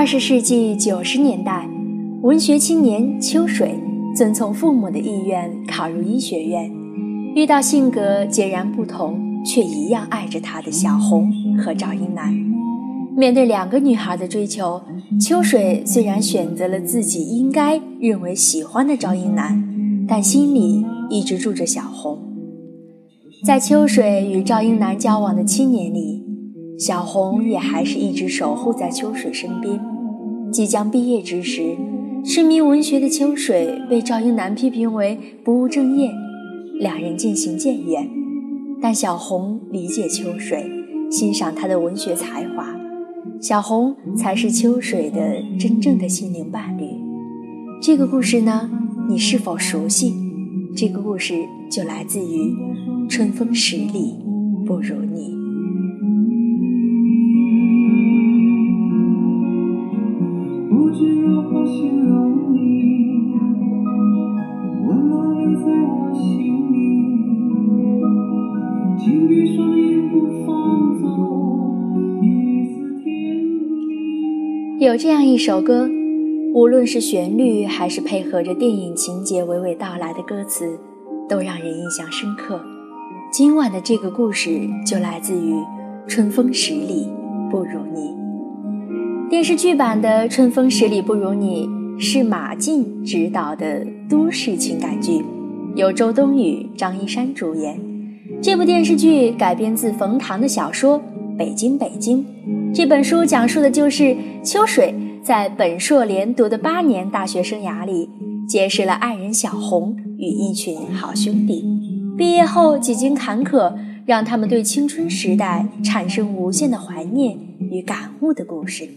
二十世纪九十年代，文学青年秋水遵从父母的意愿考入医学院，遇到性格截然不同却一样爱着他的小红和赵英男。面对两个女孩的追求，秋水虽然选择了自己应该认为喜欢的赵英男，但心里一直住着小红。在秋水与赵英男交往的七年里，小红也还是一直守护在秋水身边。即将毕业之时，痴迷文学的秋水被赵英男批评为不务正业，两人渐行渐远。但小红理解秋水，欣赏他的文学才华，小红才是秋水的真正的心灵伴侣。这个故事呢，你是否熟悉？这个故事就来自于。春风十里不如你。有这样一首歌，无论是旋律还是配合着电影情节娓娓道来的歌词，都让人印象深刻。今晚的这个故事就来自于《春风十里不如你》。电视剧版的《春风十里不如你》是马竞执导的都市情感剧，由周冬雨、张一山主演。这部电视剧改编自冯唐的小说《北京北京》。这本书讲述的就是秋水在本硕连读的八年大学生涯里，结识了爱人小红与一群好兄弟。毕业后几经坎坷，让他们对青春时代产生无限的怀念与感悟的故事。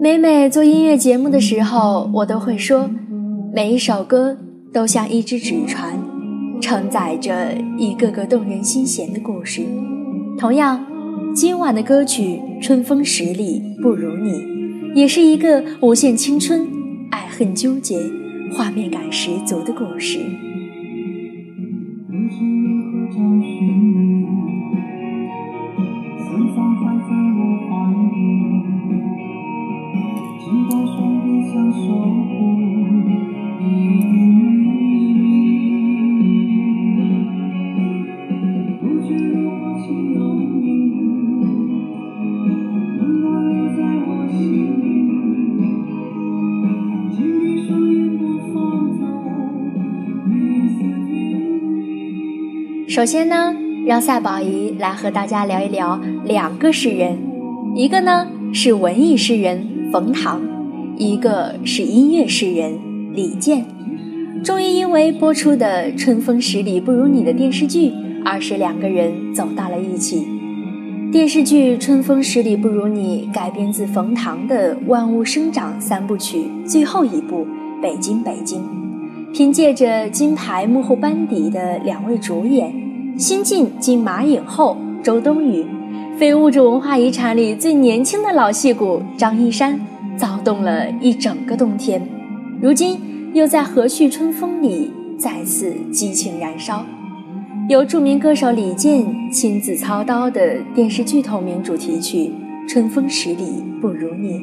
每每做音乐节目的时候，我都会说，每一首歌都像一只纸船，承载着一个个动人心弦的故事。同样，今晚的歌曲《春风十里不如你》，也是一个无限青春、爱恨纠结。画面感十足的故事。首先呢，让赛宝仪来和大家聊一聊两个诗人，一个呢是文艺诗人冯唐，一个是音乐诗人李健。终于因为播出的《春风十里不如你》的电视剧，而使两个人走到了一起。电视剧《春风十里不如你》改编自冯唐的《万物生长》三部曲最后一部《北京北京》，凭借着金牌幕后班底的两位主演。新晋金马影后周冬雨，非物质文化遗产里最年轻的老戏骨张一山，躁动了一整个冬天，如今又在和煦春风里再次激情燃烧。由著名歌手李健亲自操刀的电视剧同名主题曲《春风十里不如你》，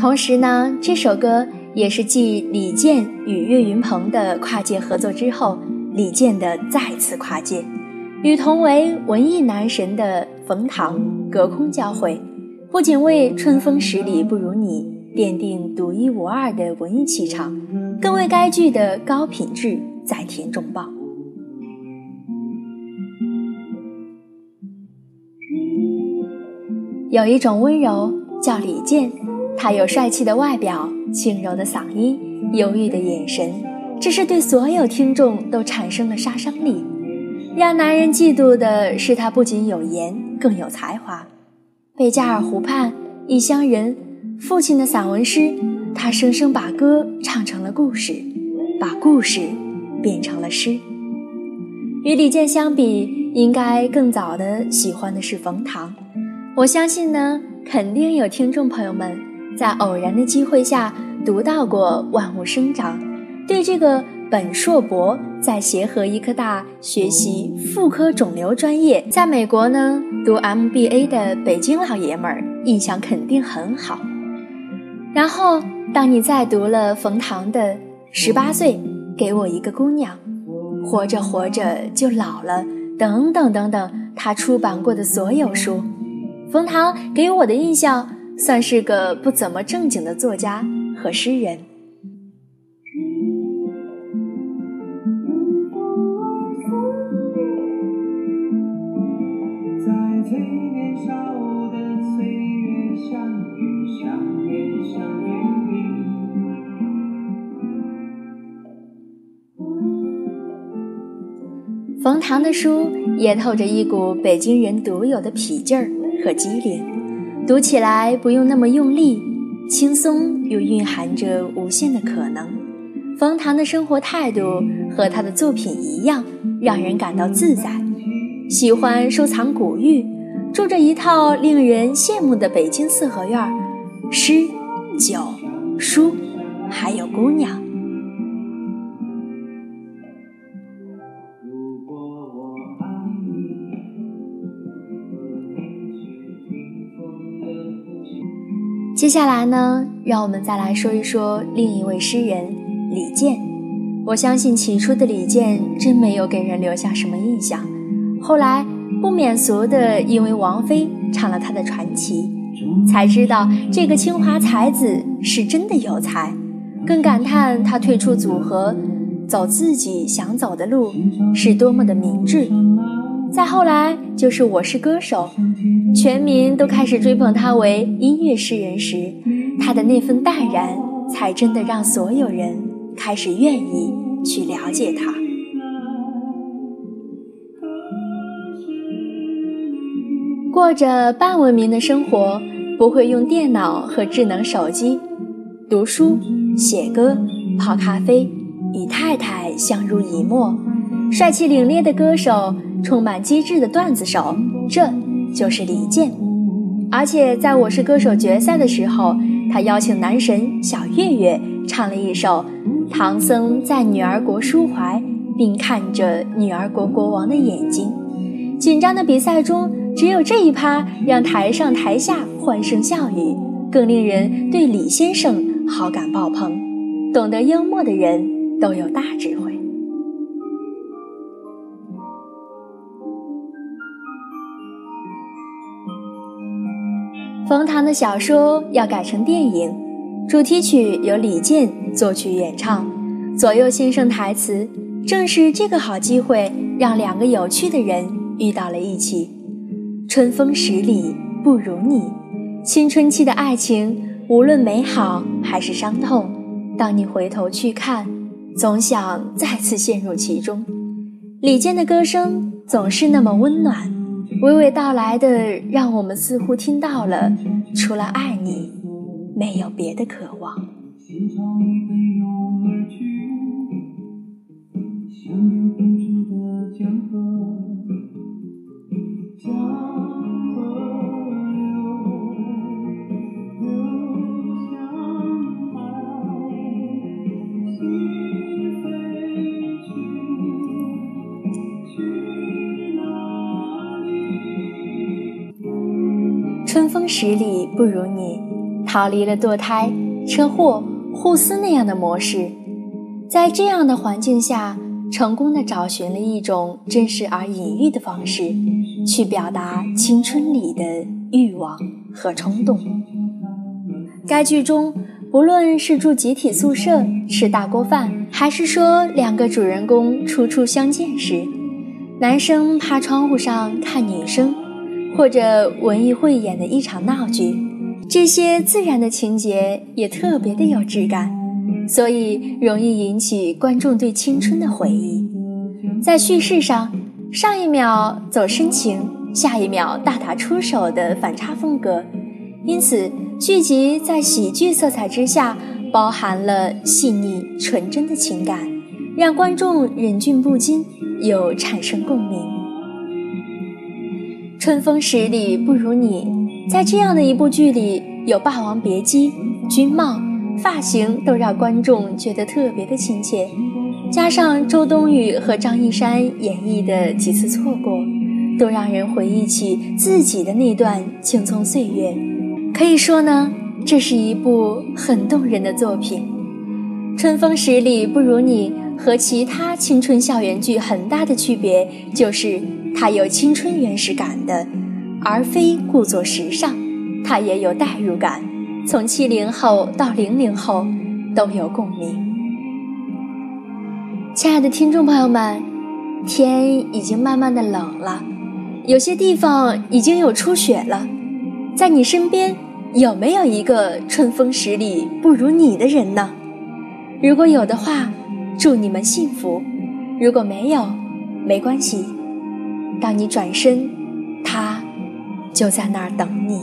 同时呢，这首歌也是继李健与岳云鹏的跨界合作之后。李健的再次跨界，与同为文艺男神的冯唐隔空交汇，不仅为《春风十里不如你》奠定独一无二的文艺气场，更为该剧的高品质再添重磅。有一种温柔叫李健，他有帅气的外表、轻柔的嗓音、忧郁的眼神。这是对所有听众都产生了杀伤力，让男人嫉妒的是他不仅有颜，更有才华。贝加尔湖畔，异乡人，父亲的散文诗，他生生把歌唱成了故事，把故事变成了诗。与李健相比，应该更早的喜欢的是冯唐。我相信呢，肯定有听众朋友们在偶然的机会下读到过《万物生长》。对这个本硕博在协和医科大学习妇科肿瘤专业，在美国呢读 MBA 的北京老爷们儿印象肯定很好。然后，当你再读了冯唐的《十八岁给我一个姑娘》，活着活着就老了，等等等等，他出版过的所有书，冯唐给我的印象算是个不怎么正经的作家和诗人。冯唐的书也透着一股北京人独有的痞劲儿和机灵，读起来不用那么用力，轻松又蕴含着无限的可能。冯唐的生活态度和他的作品一样，让人感到自在。喜欢收藏古玉，住着一套令人羡慕的北京四合院，诗、酒、书，还有姑娘。接下来呢，让我们再来说一说另一位诗人李健。我相信起初的李健真没有给人留下什么印象，后来不免俗的因为王菲唱了他的传奇，才知道这个清华才子是真的有才，更感叹他退出组合，走自己想走的路是多么的明智。再后来就是《我是歌手》，全民都开始追捧他为音乐诗人时，他的那份淡然，才真的让所有人开始愿意去了解他。过着半文明的生活，不会用电脑和智能手机，读书、写歌、泡咖啡，与太太相濡以沫，帅气凛冽的歌手。充满机智的段子手，这就是李健。而且在我是歌手决赛的时候，他邀请男神小岳岳唱了一首《唐僧在女儿国抒怀》，并看着女儿国国王的眼睛。紧张的比赛中，只有这一趴让台上台下欢声笑语，更令人对李先生好感爆棚。懂得幽默的人都有大智慧。冯唐的小说要改成电影，主题曲由李健作曲演唱，左右先生台词。正是这个好机会，让两个有趣的人遇到了一起。春风十里不如你，青春期的爱情，无论美好还是伤痛，当你回头去看，总想再次陷入其中。李健的歌声总是那么温暖。娓娓道来的，让我们似乎听到了，除了爱你，没有别的渴望。春风十里不如你，逃离了堕胎、车祸、互撕那样的模式，在这样的环境下，成功的找寻了一种真实而隐喻的方式，去表达青春里的欲望和冲动。该剧中，不论是住集体宿舍、吃大锅饭，还是说两个主人公初初相见时，男生趴窗户上看女生。或者文艺汇演的一场闹剧，这些自然的情节也特别的有质感，所以容易引起观众对青春的回忆。在叙事上，上一秒走深情，下一秒大打出手的反差风格，因此剧集在喜剧色彩之下，包含了细腻纯真的情感，让观众忍俊不禁，又产生共鸣。春风十里不如你，在这样的一部剧里，有《霸王别姬》，军帽、发型都让观众觉得特别的亲切。加上周冬雨和张一山演绎的几次错过，都让人回忆起自己的那段青葱岁月。可以说呢，这是一部很动人的作品。《春风十里不如你》和其他青春校园剧很大的区别，就是它有青春原始感的，而非故作时尚；它也有代入感，从七零后到零零后都有共鸣。亲爱的听众朋友们，天已经慢慢的冷了，有些地方已经有初雪了。在你身边有没有一个春风十里不如你的人呢？如果有的话，祝你们幸福；如果没有，没关系。当你转身，他就在那儿等你。